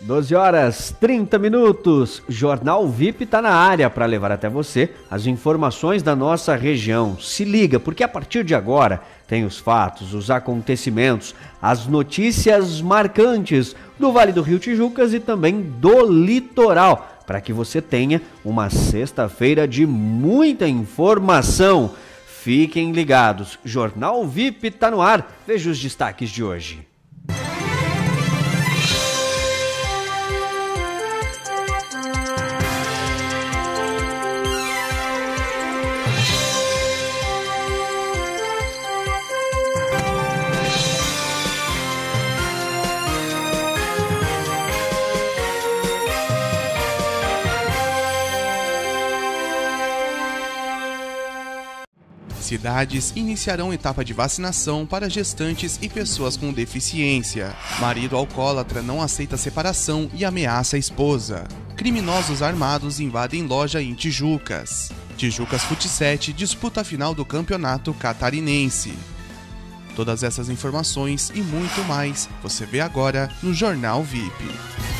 12 horas 30 minutos. Jornal VIP está na área para levar até você as informações da nossa região. Se liga, porque a partir de agora tem os fatos, os acontecimentos, as notícias marcantes do Vale do Rio Tijucas e também do litoral, para que você tenha uma sexta-feira de muita informação. Fiquem ligados. Jornal VIP está no ar. Veja os destaques de hoje. Cidades iniciarão etapa de vacinação para gestantes e pessoas com deficiência. Marido alcoólatra não aceita separação e ameaça a esposa. Criminosos armados invadem loja em Tijucas. Tijucas Fut7 disputa a final do campeonato catarinense. Todas essas informações e muito mais você vê agora no Jornal VIP.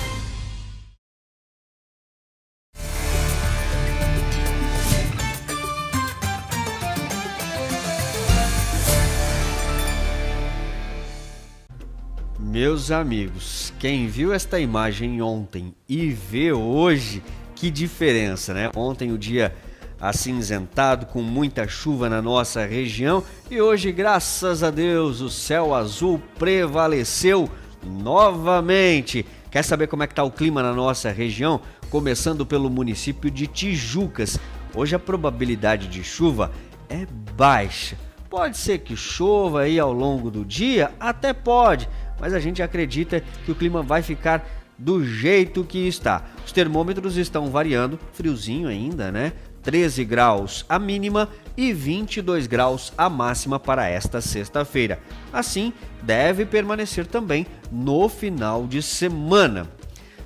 Meus amigos, quem viu esta imagem ontem e vê hoje, que diferença, né? Ontem o dia acinzentado com muita chuva na nossa região e hoje, graças a Deus, o céu azul prevaleceu novamente. Quer saber como é que tá o clima na nossa região? Começando pelo município de Tijucas. Hoje a probabilidade de chuva é baixa. Pode ser que chova aí ao longo do dia, até pode, mas a gente acredita que o clima vai ficar do jeito que está. Os termômetros estão variando, friozinho ainda, né? 13 graus a mínima e 22 graus a máxima para esta sexta-feira. Assim, deve permanecer também no final de semana.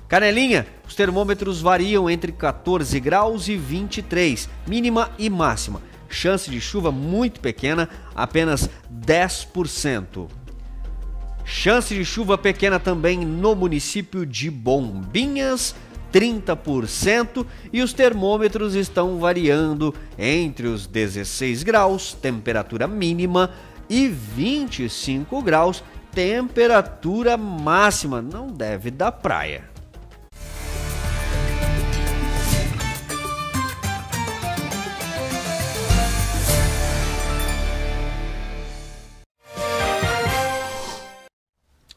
Canelinha, os termômetros variam entre 14 graus e 23, mínima e máxima. Chance de chuva muito pequena, apenas 10%. Chance de chuva pequena também no município de Bombinhas, 30%, e os termômetros estão variando entre os 16 graus, temperatura mínima, e 25 graus, temperatura máxima. Não deve dar praia.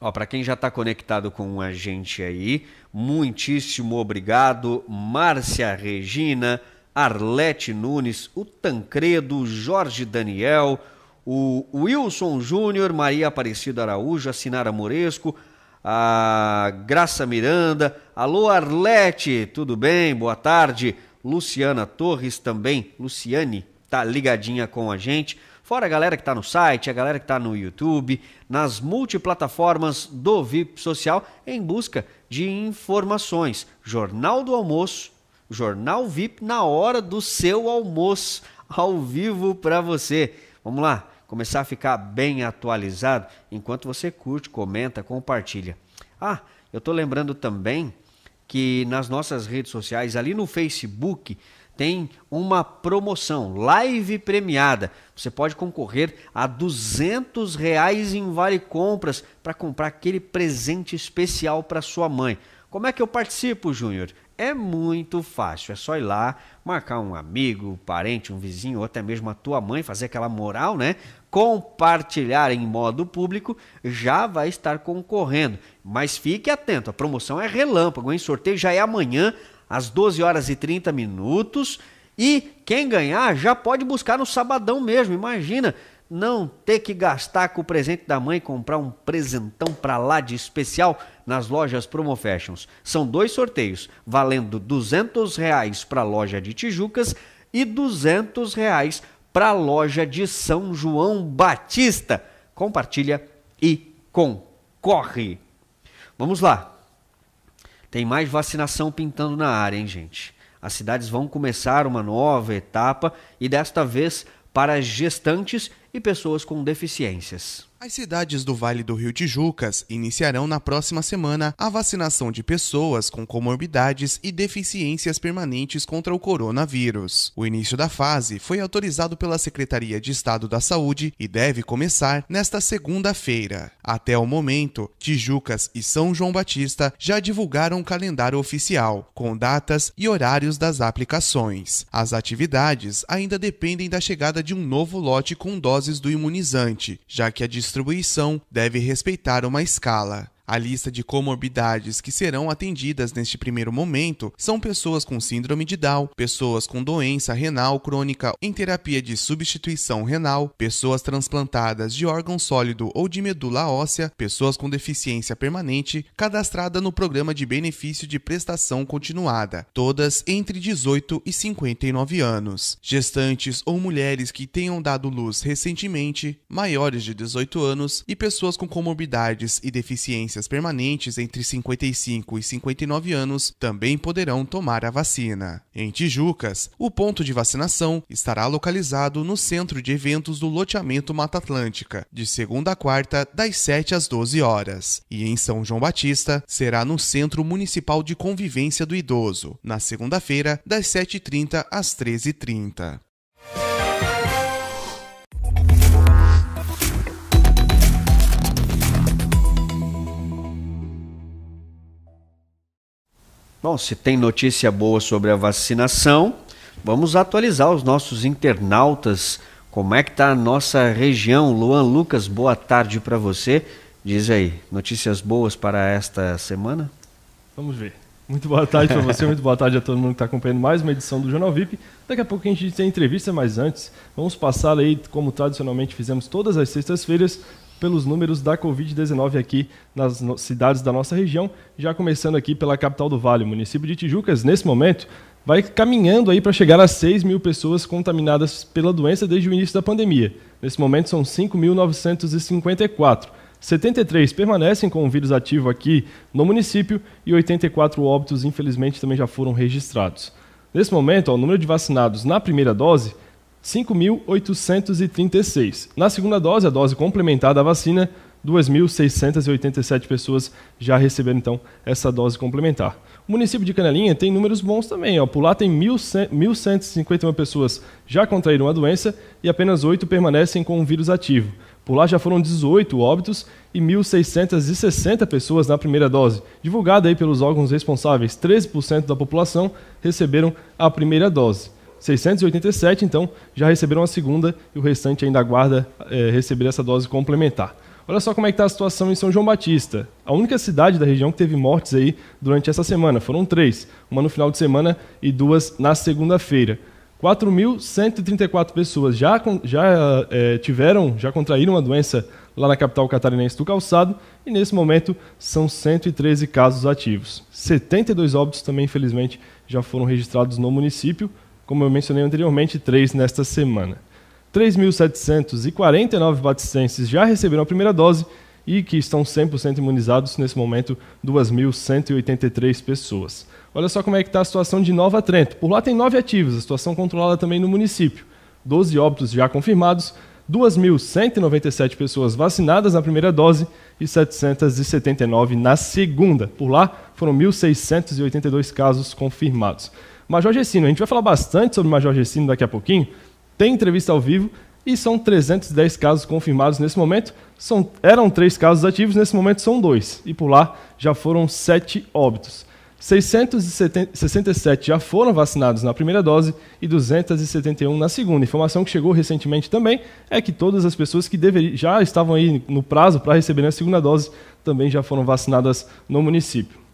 Ó, para quem já está conectado com a gente aí, muitíssimo obrigado, Márcia Regina, Arlete Nunes, o Tancredo, Jorge Daniel, o Wilson Júnior, Maria Aparecida Araújo, a Sinara Moresco, a Graça Miranda, alô Arlete, tudo bem? Boa tarde. Luciana Torres também, Luciane, tá ligadinha com a gente. Fora a galera que está no site, a galera que está no YouTube, nas multiplataformas do VIP Social, em busca de informações. Jornal do Almoço, Jornal VIP na hora do seu almoço, ao vivo para você. Vamos lá, começar a ficar bem atualizado enquanto você curte, comenta, compartilha. Ah, eu estou lembrando também que nas nossas redes sociais, ali no Facebook, tem uma promoção, live premiada. Você pode concorrer a 200 reais em vale compras para comprar aquele presente especial para sua mãe. Como é que eu participo, Júnior? É muito fácil, é só ir lá, marcar um amigo, um parente, um vizinho ou até mesmo a tua mãe, fazer aquela moral, né? Compartilhar em modo público, já vai estar concorrendo. Mas fique atento, a promoção é relâmpago, hein? Sorteio já é amanhã às 12 horas e 30 minutos. E quem ganhar já pode buscar no sabadão mesmo. Imagina não ter que gastar com o presente da mãe, comprar um presentão para lá de especial nas lojas Promo Fashions. São dois sorteios, valendo 200 reais para a loja de Tijucas e 200 reais para a loja de São João Batista. Compartilha e concorre. Vamos lá. Tem mais vacinação pintando na área, hein, gente? As cidades vão começar uma nova etapa e desta vez para gestantes e pessoas com deficiências. As cidades do Vale do Rio Tijucas iniciarão na próxima semana a vacinação de pessoas com comorbidades e deficiências permanentes contra o coronavírus. O início da fase foi autorizado pela Secretaria de Estado da Saúde e deve começar nesta segunda-feira. Até o momento, Tijucas e São João Batista já divulgaram o calendário oficial, com datas e horários das aplicações. As atividades ainda dependem da chegada de um novo lote com doses do imunizante, já que a distribuição deve respeitar uma escala. A lista de comorbidades que serão atendidas neste primeiro momento são pessoas com síndrome de Down, pessoas com doença renal crônica em terapia de substituição renal, pessoas transplantadas de órgão sólido ou de medula óssea, pessoas com deficiência permanente cadastrada no programa de benefício de prestação continuada, todas entre 18 e 59 anos, gestantes ou mulheres que tenham dado luz recentemente, maiores de 18 anos e pessoas com comorbidades e deficiências permanentes entre 55 e 59 anos também poderão tomar a vacina. Em Tijucas, o ponto de vacinação estará localizado no centro de eventos do loteamento Mata Atlântica, de segunda a quarta, das 7 às 12 horas. E em São João Batista, será no Centro Municipal de Convivência do Idoso, na segunda-feira, das 7h30 às 13h30. Bom, se tem notícia boa sobre a vacinação, vamos atualizar os nossos internautas. Como é que está a nossa região? Luan Lucas, boa tarde para você. Diz aí, notícias boas para esta semana? Vamos ver. Muito boa tarde para você, muito boa tarde a todo mundo que está acompanhando mais uma edição do Jornal VIP. Daqui a pouco a gente tem entrevista, mas antes, vamos passar aí, como tradicionalmente fizemos todas as sextas-feiras, pelos números da Covid-19 aqui nas cidades da nossa região, já começando aqui pela capital do Vale, o município de Tijucas, nesse momento, vai caminhando aí para chegar a 6 mil pessoas contaminadas pela doença desde o início da pandemia. Nesse momento são 5.954. 73 permanecem com o vírus ativo aqui no município e 84 óbitos, infelizmente, também já foram registrados. Nesse momento, ó, o número de vacinados na primeira dose 5.836. Na segunda dose, a dose complementar da vacina, 2.687 pessoas já receberam então essa dose complementar. O município de Canelinha tem números bons também. Ó. Por lá tem 1.151 pessoas já contraíram a doença e apenas 8 permanecem com o vírus ativo. Por lá já foram 18 óbitos e 1.660 pessoas na primeira dose. Divulgada aí pelos órgãos responsáveis, 13% da população receberam a primeira dose. 687, então, já receberam a segunda e o restante ainda aguarda é, receber essa dose complementar. Olha só como é que está a situação em São João Batista. A única cidade da região que teve mortes aí durante essa semana. Foram três. Uma no final de semana e duas na segunda-feira. 4.134 pessoas já, já é, tiveram, já contraíram a doença lá na capital catarinense do Calçado e nesse momento são 113 casos ativos. 72 óbitos também, infelizmente, já foram registrados no município, como eu mencionei anteriormente, três nesta semana. 3.749 baticenses já receberam a primeira dose e que estão 100% imunizados nesse momento, 2.183 pessoas. Olha só como é que está a situação de Nova Trento. Por lá tem nove ativos, a situação controlada também no município. 12 óbitos já confirmados, 2.197 pessoas vacinadas na primeira dose e 779 na segunda. Por lá foram 1.682 casos confirmados. Major Gessino, a gente vai falar bastante sobre o Major Gessino daqui a pouquinho. Tem entrevista ao vivo e são 310 casos confirmados nesse momento. São, eram três casos ativos, nesse momento são dois. E por lá já foram sete óbitos. 667 já foram vacinados na primeira dose e 271 na segunda. Informação que chegou recentemente também é que todas as pessoas que já estavam aí no prazo para receber a segunda dose também já foram vacinadas no município.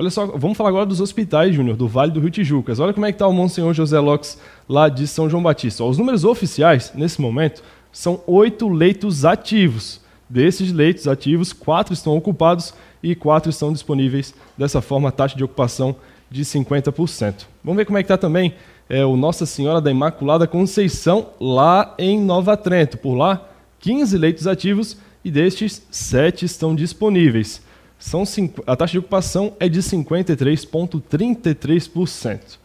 Olha só, vamos falar agora dos hospitais, Júnior, do Vale do Rio Tijucas. Olha como é que está o Monsenhor José Lopes lá de São João Batista. Os números oficiais, nesse momento, são oito leitos ativos. Desses leitos ativos, quatro estão ocupados e quatro estão disponíveis. Dessa forma, a taxa de ocupação de 50%. Vamos ver como é que está também é, o Nossa Senhora da Imaculada Conceição, lá em Nova Trento. Por lá, 15 leitos ativos e destes, 7 estão disponíveis são, a taxa de ocupação é de 53,33%.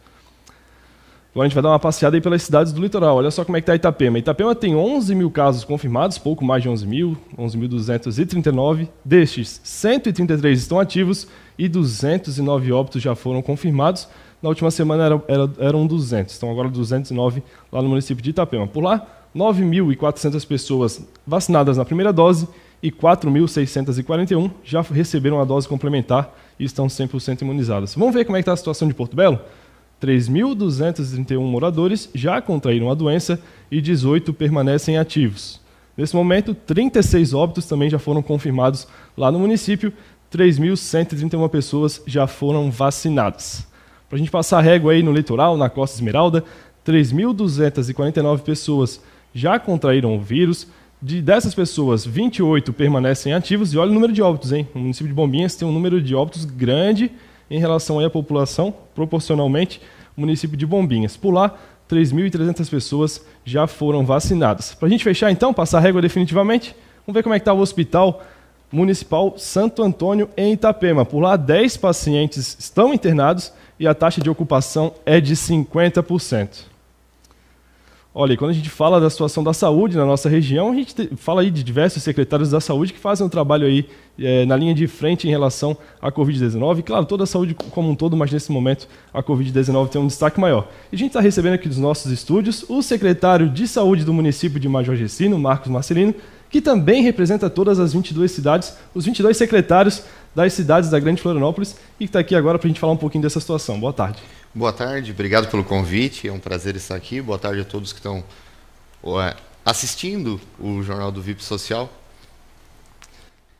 Agora a gente vai dar uma passeada aí pelas cidades do litoral. Olha só como é que está Itapema. Itapema tem 11 mil casos confirmados, pouco mais de 11 mil, 11.239. Destes, 133 estão ativos e 209 óbitos já foram confirmados. Na última semana era, era, eram 200, então agora 209 lá no município de Itapema. Por lá, 9.400 pessoas vacinadas na primeira dose e 4.641 já receberam a dose complementar e estão 100% imunizadas. Vamos ver como é está a situação de Porto Belo? 3.231 moradores já contraíram a doença e 18 permanecem ativos. Nesse momento, 36 óbitos também já foram confirmados lá no município, 3.131 pessoas já foram vacinadas. Para a gente passar a régua aí no litoral, na Costa Esmeralda, 3.249 pessoas já contraíram o vírus. De dessas pessoas, 28 permanecem ativos. E olha o número de óbitos, hein? O município de Bombinhas tem um número de óbitos grande em relação à população, proporcionalmente, o município de Bombinhas. Por lá, 3.300 pessoas já foram vacinadas. Para a gente fechar, então, passar a régua definitivamente, vamos ver como é que está o hospital municipal Santo Antônio, em Itapema. Por lá, 10 pacientes estão internados e a taxa de ocupação é de 50%. Olha, quando a gente fala da situação da saúde na nossa região, a gente fala aí de diversos secretários da saúde que fazem um trabalho aí é, na linha de frente em relação à Covid-19. Claro, toda a saúde como um todo, mas nesse momento a Covid-19 tem um destaque maior. E a gente está recebendo aqui dos nossos estúdios o secretário de saúde do município de Major Gessino, Marcos Marcelino, que também representa todas as 22 cidades, os 22 secretários das cidades da Grande Florianópolis e que está aqui agora para a gente falar um pouquinho dessa situação. Boa tarde. Boa tarde, obrigado pelo convite, é um prazer estar aqui. Boa tarde a todos que estão assistindo o Jornal do VIP Social.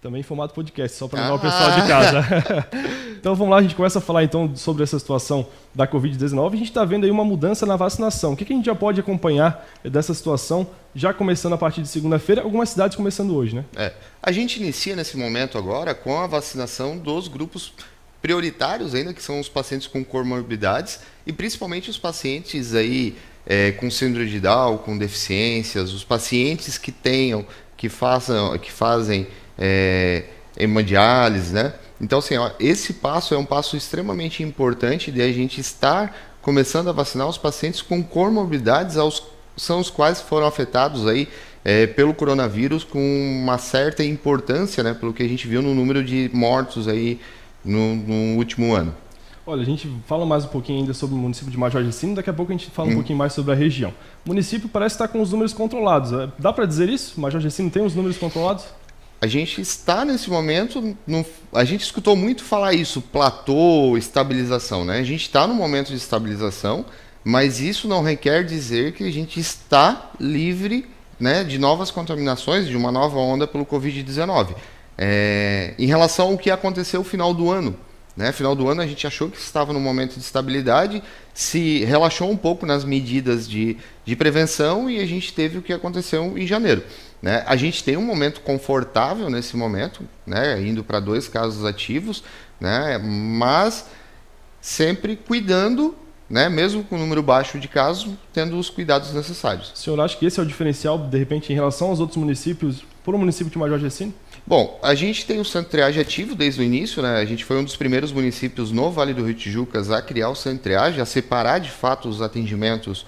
Também em formato podcast, só para ah. o pessoal de casa. então vamos lá, a gente começa a falar então sobre essa situação da Covid-19. A gente está vendo aí uma mudança na vacinação. O que, que a gente já pode acompanhar dessa situação, já começando a partir de segunda-feira, algumas cidades começando hoje, né? É. A gente inicia nesse momento agora com a vacinação dos grupos prioritários ainda, que são os pacientes com comorbidades e principalmente os pacientes aí é, com síndrome de Down, com deficiências, os pacientes que tenham, que façam, que fazem é, hemodiálise, né? Então, assim, ó, esse passo é um passo extremamente importante de a gente estar começando a vacinar os pacientes com comorbidades, aos, são os quais foram afetados aí é, pelo coronavírus com uma certa importância, né? Pelo que a gente viu no número de mortos aí no, no último ano. Olha, a gente fala mais um pouquinho ainda sobre o município de Major de Cima, daqui a pouco a gente fala hum. um pouquinho mais sobre a região. O município parece estar com os números controlados. É, dá para dizer isso? Major de Cima tem os números controlados? A gente está nesse momento, no, a gente escutou muito falar isso, platô, estabilização, né? A gente está no momento de estabilização, mas isso não requer dizer que a gente está livre né, de novas contaminações, de uma nova onda pelo Covid-19. É, em relação ao que aconteceu no final do ano, né? Final do ano a gente achou que estava no momento de estabilidade, se relaxou um pouco nas medidas de, de prevenção e a gente teve o que aconteceu em janeiro. Né? A gente tem um momento confortável nesse momento, né? indo para dois casos ativos, né? mas sempre cuidando, né? mesmo com o número baixo de casos, tendo os cuidados necessários. O senhor acha que esse é o diferencial, de repente, em relação aos outros municípios, por um município de Major Gessino? Bom, a gente tem o centro de triagem ativo desde o início, né? A gente foi um dos primeiros municípios no Vale do Rio Tijucas a criar o centro de triagem, a separar de fato os atendimentos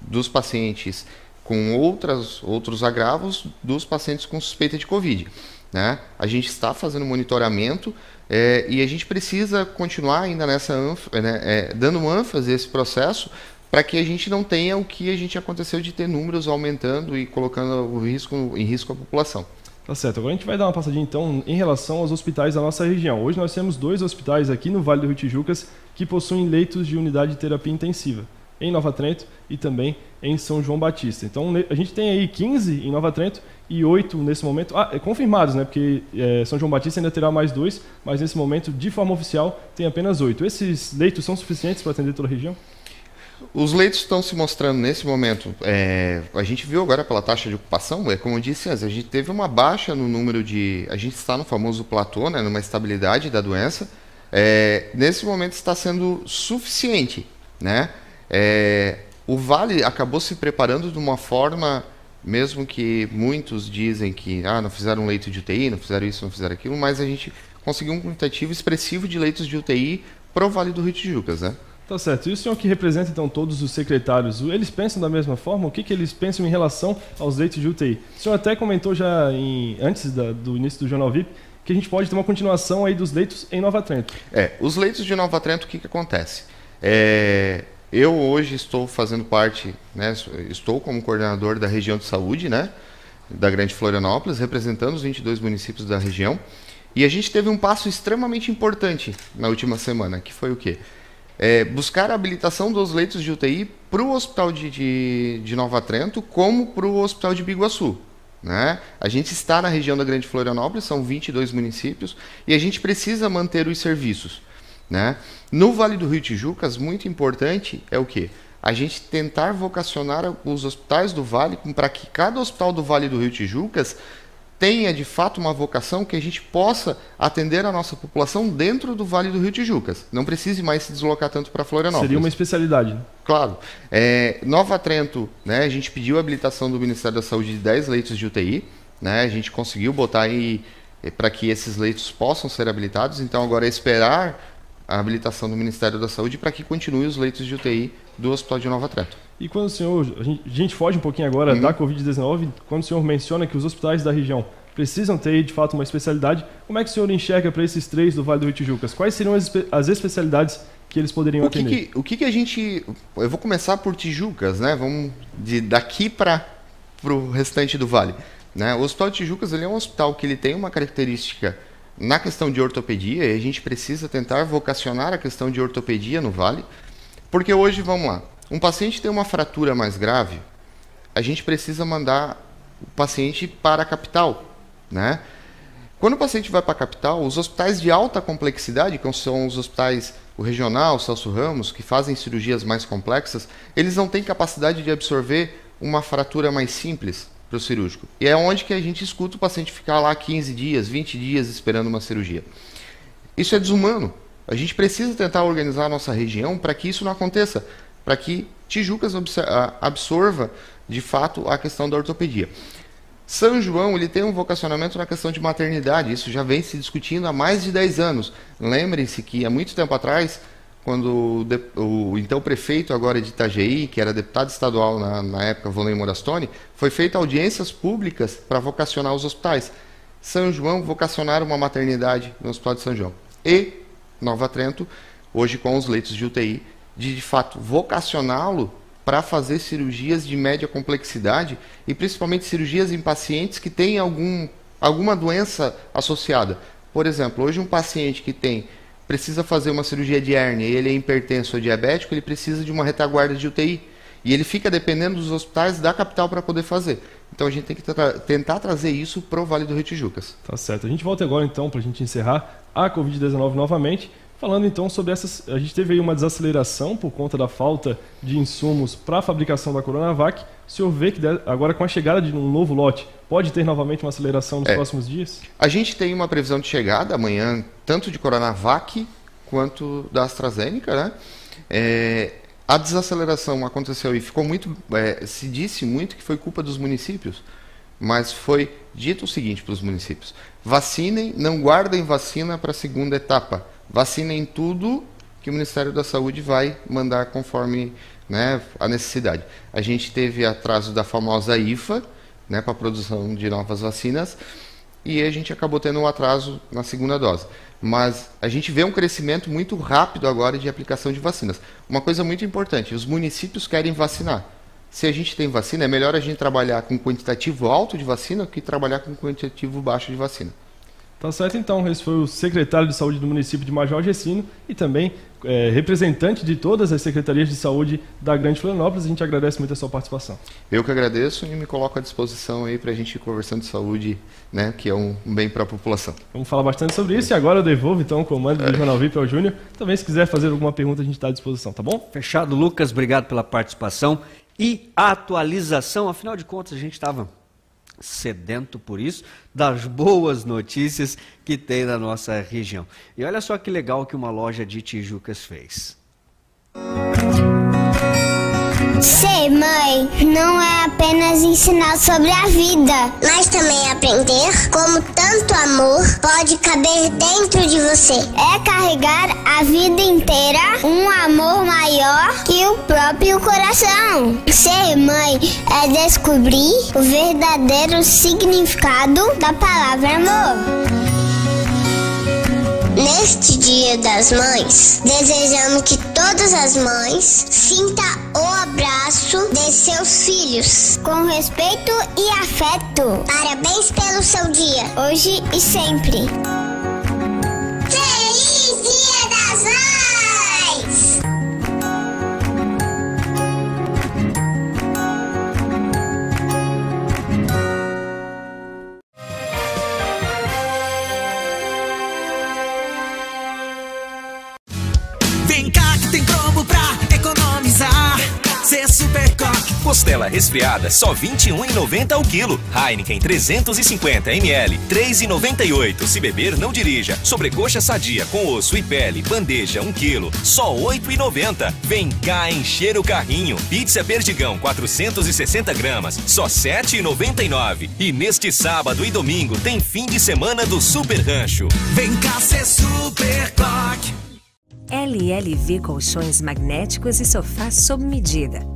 dos pacientes com outras, outros agravos dos pacientes com suspeita de Covid. Né? A gente está fazendo monitoramento é, e a gente precisa continuar ainda nessa né, é, dando ênfase a esse processo para que a gente não tenha o que a gente aconteceu de ter números aumentando e colocando o risco, em risco a população. Tá certo. Agora a gente vai dar uma passadinha então em relação aos hospitais da nossa região. Hoje nós temos dois hospitais aqui no Vale do Rio Tijucas que possuem leitos de unidade de terapia intensiva em Nova Trento e também em São João Batista. Então a gente tem aí 15 em Nova Trento e 8 nesse momento, ah, é, confirmados, né? Porque é, São João Batista ainda terá mais dois, mas nesse momento, de forma oficial, tem apenas 8. Esses leitos são suficientes para atender toda a região? Os leitos estão se mostrando nesse momento. É, a gente viu agora pela taxa de ocupação, é como eu disse antes, a gente teve uma baixa no número de. A gente está no famoso platô, né, numa estabilidade da doença. É, nesse momento está sendo suficiente, né? É, o Vale acabou se preparando de uma forma, mesmo que muitos dizem que ah, não fizeram um leito de UTI, não fizeram isso, não fizeram aquilo, mas a gente conseguiu um quantitativo expressivo de leitos de UTI para o Vale do Rio Tijucas, né? Tá certo. E o senhor que representa então todos os secretários, eles pensam da mesma forma? O que, que eles pensam em relação aos leitos de UTI? O senhor até comentou já em, antes da, do início do Jornal VIP que a gente pode ter uma continuação aí dos leitos em Nova Trento. É, os leitos de Nova Trento, o que, que acontece? É, eu hoje estou fazendo parte, né, estou como coordenador da região de saúde, né, da Grande Florianópolis, representando os 22 municípios da região. E a gente teve um passo extremamente importante na última semana, que foi o quê? É, buscar a habilitação dos leitos de UTI para o Hospital de, de, de, Nova Trento, como para o Hospital de Biguaçu. Né? A gente está na região da Grande Florianópolis, são 22 municípios, e a gente precisa manter os serviços. Né? No Vale do Rio Tijucas, muito importante é o quê? A gente tentar vocacionar os hospitais do Vale para que cada hospital do Vale do Rio Tijucas tenha de fato uma vocação que a gente possa atender a nossa população dentro do Vale do Rio Tijucas. Não precise mais se deslocar tanto para Florianópolis. Seria uma especialidade. Né? Claro. É, Nova Trento, né, a gente pediu a habilitação do Ministério da Saúde de 10 leitos de UTI. Né, a gente conseguiu botar aí é, para que esses leitos possam ser habilitados. Então agora é esperar a habilitação do Ministério da Saúde para que continue os leitos de UTI do Hospital de Nova Trento. E quando o senhor, a gente, a gente foge um pouquinho agora uhum. da Covid-19, quando o senhor menciona que os hospitais da região precisam ter de fato uma especialidade, como é que o senhor enxerga para esses três do Vale do Rio Tijucas? Quais seriam as, as especialidades que eles poderiam o atender? Que que, o que, que a gente. Eu vou começar por Tijucas, né? Vamos de daqui para o restante do Vale. Né? O Hospital de Tijucas ele é um hospital que ele tem uma característica na questão de ortopedia a gente precisa tentar vocacionar a questão de ortopedia no Vale, porque hoje, vamos lá, um paciente tem uma fratura mais grave, a gente precisa mandar o paciente para a capital, né? Quando o paciente vai para a capital, os hospitais de alta complexidade, que são os hospitais, o regional, o Celso Ramos, que fazem cirurgias mais complexas, eles não têm capacidade de absorver uma fratura mais simples para o cirúrgico. E é onde que a gente escuta o paciente ficar lá 15 dias, 20 dias esperando uma cirurgia. Isso é desumano. A gente precisa tentar organizar a nossa região para que isso não aconteça, para que Tijucas absorva de fato a questão da ortopedia. São João ele tem um vocacionamento na questão de maternidade, isso já vem se discutindo há mais de 10 anos. Lembrem-se que há muito tempo atrás quando o, o, então prefeito agora de Itajaí, que era deputado estadual na, na época, Volney Morastone, foi feita audiências públicas para vocacionar os hospitais. São João vocacionar uma maternidade no Hospital de São João. E Nova Trento, hoje com os leitos de UTI, de de fato vocacioná-lo para fazer cirurgias de média complexidade e principalmente cirurgias em pacientes que têm algum, alguma doença associada. Por exemplo, hoje um paciente que tem precisa fazer uma cirurgia de hérnia e ele é hipertenso ou diabético, ele precisa de uma retaguarda de UTI. E ele fica dependendo dos hospitais da capital para poder fazer. Então a gente tem que tra tentar trazer isso para o Vale do Rio Tijucas. Tá certo. A gente volta agora então para a gente encerrar a Covid-19 novamente. Falando então sobre essas, a gente teve aí uma desaceleração por conta da falta de insumos para a fabricação da Coronavac. O senhor vê que agora com a chegada de um novo lote, pode ter novamente uma aceleração nos é. próximos dias? A gente tem uma previsão de chegada amanhã, tanto de Coronavac quanto da AstraZeneca, né? É, a desaceleração aconteceu e ficou muito, é, se disse muito que foi culpa dos municípios, mas foi dito o seguinte para os municípios: vacinem, não guardem vacina para a segunda etapa vacinem tudo que o Ministério da Saúde vai mandar conforme né, a necessidade. A gente teve atraso da famosa IFA, né, para a produção de novas vacinas, e a gente acabou tendo um atraso na segunda dose. Mas a gente vê um crescimento muito rápido agora de aplicação de vacinas. Uma coisa muito importante: os municípios querem vacinar. Se a gente tem vacina, é melhor a gente trabalhar com quantitativo alto de vacina que trabalhar com quantitativo baixo de vacina. Tá certo, então. Esse foi o secretário de saúde do município de Major Gessino e também é, representante de todas as secretarias de saúde da Grande Florianópolis. A gente agradece muito a sua participação. Eu que agradeço e me coloco à disposição aí para a gente ir conversando de saúde, né, que é um bem para a população. Vamos falar bastante sobre isso e agora eu devolvo então o comando do Jornal VIP ao Júnior. Também se quiser fazer alguma pergunta a gente está à disposição, tá bom? Fechado, Lucas. Obrigado pela participação e atualização. Afinal de contas, a gente estava sedento por isso, das boas notícias que tem na nossa região. E olha só que legal que uma loja de Tijucas fez. Música Ser mãe não é apenas ensinar sobre a vida, mas também aprender como tanto amor pode caber dentro de você. É carregar a vida inteira um amor maior que o próprio coração. Ser mãe é descobrir o verdadeiro significado da palavra amor. Neste Dia das Mães, desejamos que todas as mães sintam o abraço de seus filhos com respeito e afeto. Parabéns pelo seu dia, hoje e sempre. Resfriada, só R$ 21,90 o quilo. Heineken 350 ml, R$ 3,98. Se beber, não dirija. Sobrecoxa sadia com osso e pele, bandeja 1 quilo, só R$ 8,90. Vem cá encher o carrinho. Pizza Perdigão 460 gramas, só R$ 7,99. E neste sábado e domingo tem fim de semana do Super Rancho. Vem cá ser Super Coque. LLV Colchões Magnéticos e Sofás sob medida.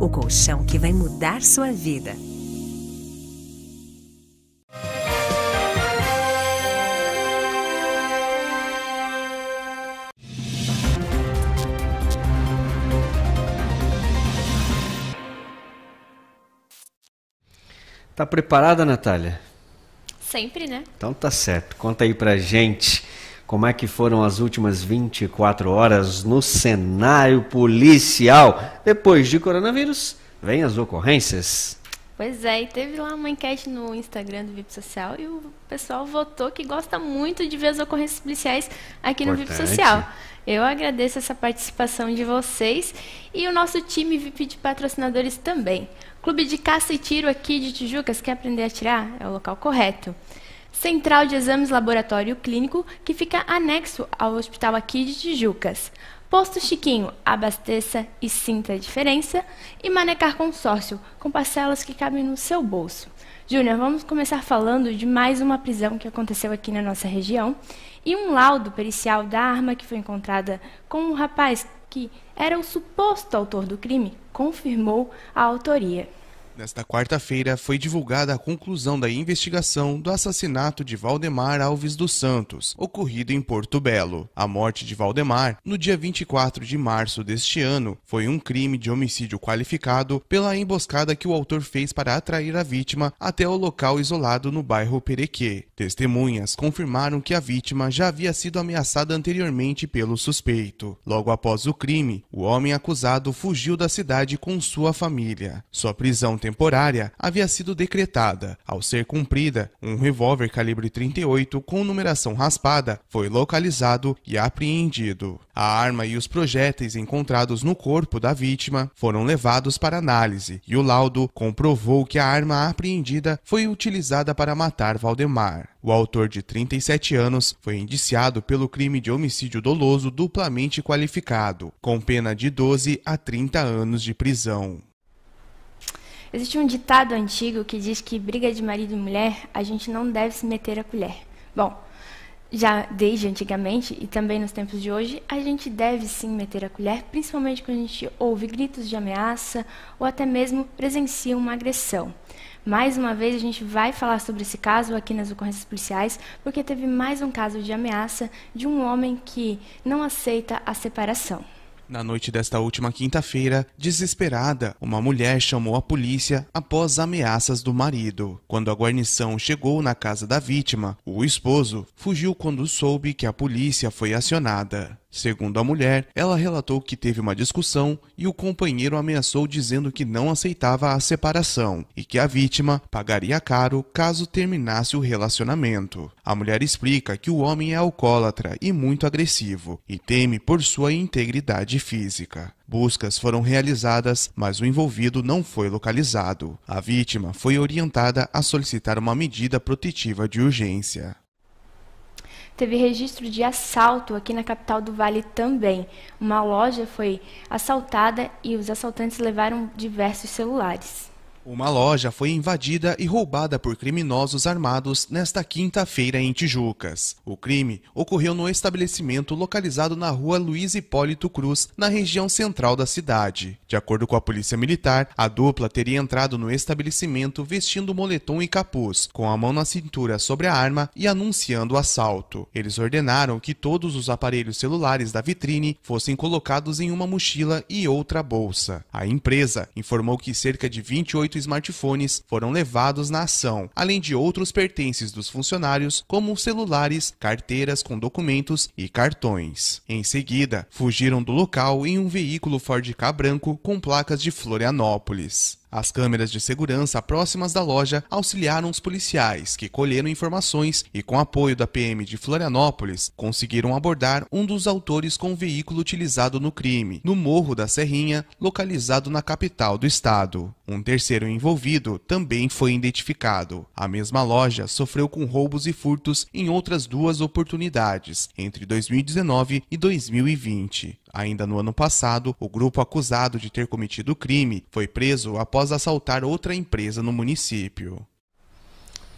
O colchão que vai mudar sua vida. Tá preparada, Natália? Sempre, né? Então tá certo. Conta aí pra gente como é que foram as últimas 24 horas no cenário policial. Depois de coronavírus, vem as ocorrências. Pois é, e teve lá uma enquete no Instagram do VIP Social e o pessoal votou que gosta muito de ver as ocorrências policiais aqui Importante. no VIP Social. Eu agradeço essa participação de vocês e o nosso time VIP de patrocinadores também. Clube de Caça e Tiro aqui de Tijucas, quer aprender a atirar? É o local correto. Central de Exames Laboratório Clínico, que fica anexo ao hospital aqui de Tijucas. Posto Chiquinho, abasteça e sinta a diferença. E Manecar Consórcio, com parcelas que cabem no seu bolso. Júnior, vamos começar falando de mais uma prisão que aconteceu aqui na nossa região e um laudo pericial da arma que foi encontrada com um rapaz que era o suposto autor do crime, confirmou a autoria. Nesta quarta-feira foi divulgada a conclusão da investigação do assassinato de Valdemar Alves dos Santos, ocorrido em Porto Belo. A morte de Valdemar, no dia 24 de março deste ano, foi um crime de homicídio qualificado pela emboscada que o autor fez para atrair a vítima até o local isolado no bairro Perequê. Testemunhas confirmaram que a vítima já havia sido ameaçada anteriormente pelo suspeito. Logo após o crime, o homem acusado fugiu da cidade com sua família. Sua prisão temporária havia sido decretada. Ao ser cumprida, um revólver calibre 38 com numeração raspada foi localizado e apreendido. A arma e os projéteis encontrados no corpo da vítima foram levados para análise e o laudo comprovou que a arma apreendida foi utilizada para matar Valdemar. O autor de 37 anos foi indiciado pelo crime de homicídio doloso duplamente qualificado, com pena de 12 a 30 anos de prisão. Existe um ditado antigo que diz que briga de marido e mulher, a gente não deve se meter a colher. Bom, já desde antigamente e também nos tempos de hoje, a gente deve sim meter a colher, principalmente quando a gente ouve gritos de ameaça ou até mesmo presencia uma agressão. Mais uma vez, a gente vai falar sobre esse caso aqui nas ocorrências policiais, porque teve mais um caso de ameaça de um homem que não aceita a separação. Na noite desta última quinta-feira, desesperada, uma mulher chamou a polícia após ameaças do marido. Quando a guarnição chegou na casa da vítima, o esposo fugiu quando soube que a polícia foi acionada. Segundo a mulher, ela relatou que teve uma discussão e o companheiro ameaçou dizendo que não aceitava a separação e que a vítima pagaria caro caso terminasse o relacionamento. A mulher explica que o homem é alcoólatra e muito agressivo e teme por sua integridade física. Buscas foram realizadas, mas o envolvido não foi localizado. A vítima foi orientada a solicitar uma medida protetiva de urgência. Teve registro de assalto aqui na capital do Vale também. Uma loja foi assaltada e os assaltantes levaram diversos celulares. Uma loja foi invadida e roubada por criminosos armados nesta quinta-feira em Tijucas. O crime ocorreu no estabelecimento localizado na rua Luiz Hipólito Cruz, na região central da cidade. De acordo com a polícia militar, a dupla teria entrado no estabelecimento vestindo moletom e capuz, com a mão na cintura sobre a arma e anunciando o assalto. Eles ordenaram que todos os aparelhos celulares da vitrine fossem colocados em uma mochila e outra bolsa. A empresa informou que cerca de 28 smartphones foram levados na ação, além de outros pertences dos funcionários, como celulares, carteiras com documentos e cartões. Em seguida, fugiram do local em um veículo Ford K branco com placas de Florianópolis. As câmeras de segurança próximas da loja auxiliaram os policiais, que colheram informações e, com apoio da PM de Florianópolis, conseguiram abordar um dos autores com o veículo utilizado no crime, no Morro da Serrinha, localizado na capital do estado. Um terceiro envolvido também foi identificado. A mesma loja sofreu com roubos e furtos em outras duas oportunidades, entre 2019 e 2020. Ainda no ano passado, o grupo acusado de ter cometido o crime foi preso após assaltar outra empresa no município.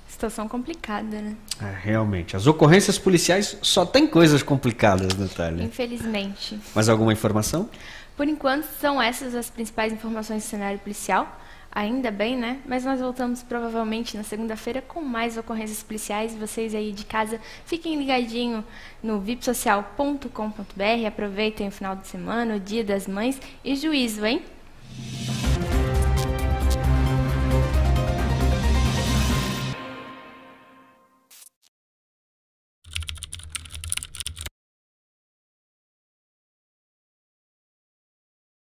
Situação complicada, né? É, realmente. As ocorrências policiais só tem coisas complicadas, Natália. Infelizmente. Mais alguma informação? Por enquanto, são essas as principais informações do cenário policial. Ainda bem, né? Mas nós voltamos provavelmente na segunda-feira com mais ocorrências policiais. Vocês aí de casa fiquem ligadinho no vipsocial.com.br. Aproveitem o final de semana, o Dia das Mães e juízo, hein?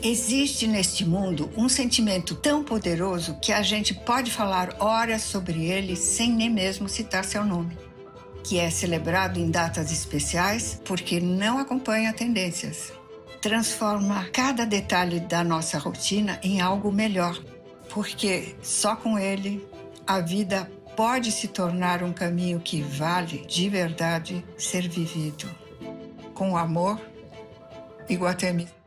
Existe neste mundo um sentimento tão poderoso que a gente pode falar horas sobre ele sem nem mesmo citar seu nome, que é celebrado em datas especiais porque não acompanha tendências. Transforma cada detalhe da nossa rotina em algo melhor, porque só com ele a vida pode se tornar um caminho que vale de verdade ser vivido. Com amor, Iguatemi.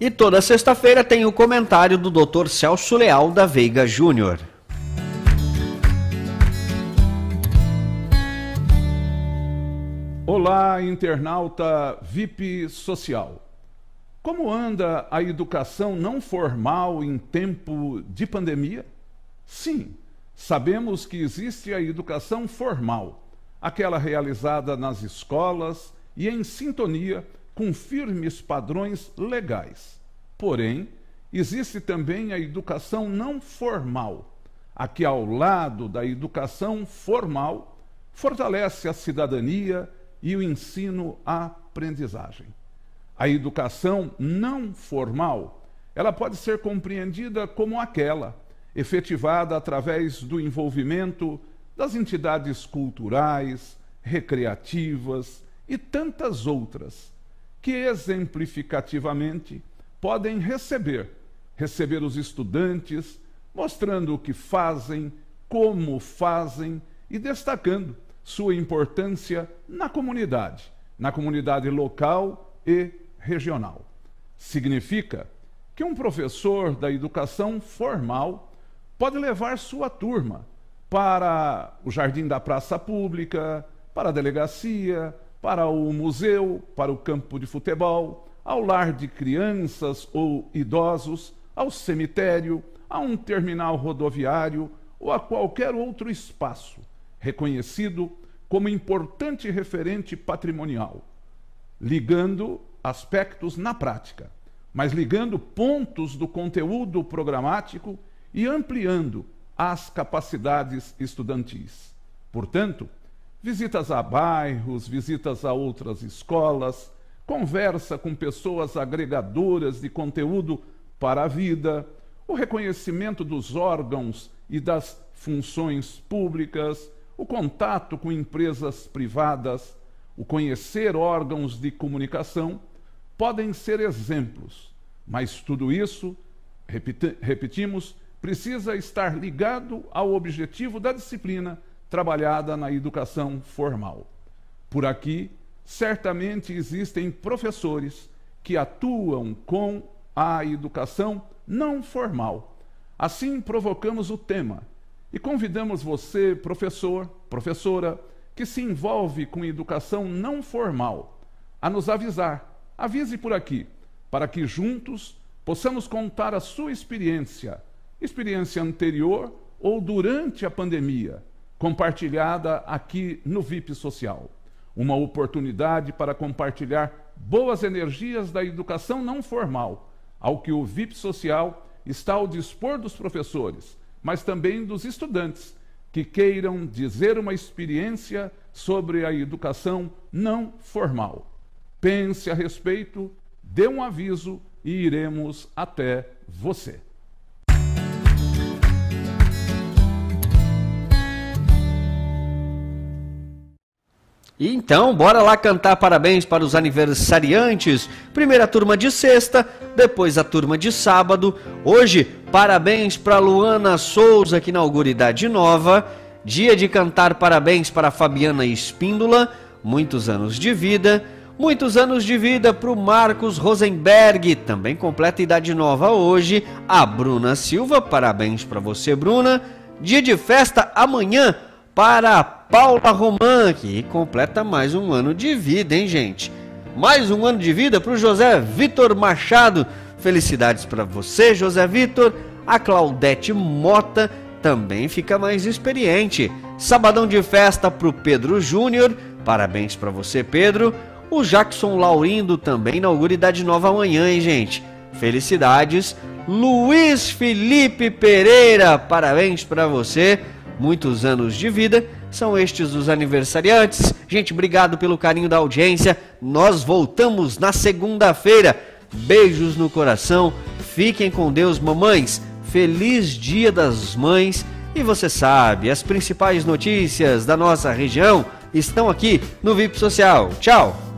E toda sexta-feira tem o comentário do Dr. Celso Leal da Veiga Júnior. Olá, internauta VIP Social. Como anda a educação não formal em tempo de pandemia? Sim, sabemos que existe a educação formal, aquela realizada nas escolas e em sintonia com firmes padrões legais. Porém, existe também a educação não formal, a que, ao lado da educação formal, fortalece a cidadania e o ensino-aprendizagem. A educação não formal, ela pode ser compreendida como aquela efetivada através do envolvimento das entidades culturais, recreativas e tantas outras, que exemplificativamente podem receber, receber os estudantes, mostrando o que fazem, como fazem e destacando sua importância na comunidade, na comunidade local e regional. Significa que um professor da educação formal pode levar sua turma para o jardim da praça pública, para a delegacia, para o museu, para o campo de futebol, ao lar de crianças ou idosos, ao cemitério, a um terminal rodoviário ou a qualquer outro espaço reconhecido como importante referente patrimonial, ligando aspectos na prática, mas ligando pontos do conteúdo programático e ampliando as capacidades estudantis. Portanto, visitas a bairros, visitas a outras escolas, conversa com pessoas agregadoras de conteúdo para a vida, o reconhecimento dos órgãos e das funções públicas, o contato com empresas privadas, o conhecer órgãos de comunicação, podem ser exemplos, mas tudo isso, repetimos, precisa estar ligado ao objetivo da disciplina trabalhada na educação formal. Por aqui, certamente existem professores que atuam com a educação não formal. Assim, provocamos o tema e convidamos você, professor, professora, que se envolve com educação não formal, a nos avisar. Avise por aqui, para que juntos possamos contar a sua experiência, experiência anterior ou durante a pandemia, compartilhada aqui no VIP Social. Uma oportunidade para compartilhar boas energias da educação não formal, ao que o VIP Social está ao dispor dos professores, mas também dos estudantes que queiram dizer uma experiência sobre a educação não formal. Pense a respeito, dê um aviso e iremos até você. Então, bora lá cantar parabéns para os aniversariantes. Primeira turma de sexta, depois a turma de sábado. Hoje, parabéns para Luana Souza, que inaugura idade nova. Dia de cantar parabéns para Fabiana Espíndola, muitos anos de vida. Muitos anos de vida para o Marcos Rosenberg, também completa idade nova hoje. A Bruna Silva, parabéns para você, Bruna. Dia de festa amanhã para Paula Roman, que completa mais um ano de vida, hein, gente? Mais um ano de vida para o José Vitor Machado. Felicidades para você, José Vitor. A Claudete Mota também fica mais experiente. Sabadão de festa para o Pedro Júnior. Parabéns para você, Pedro. O Jackson Laurindo também inaugura idade nova amanhã, hein, gente? Felicidades. Luiz Felipe Pereira, parabéns para você muitos anos de vida. São estes os aniversariantes. Gente, obrigado pelo carinho da audiência. Nós voltamos na segunda-feira. Beijos no coração. Fiquem com Deus, mamães. Feliz Dia das Mães. E você sabe, as principais notícias da nossa região estão aqui no VIP Social. Tchau!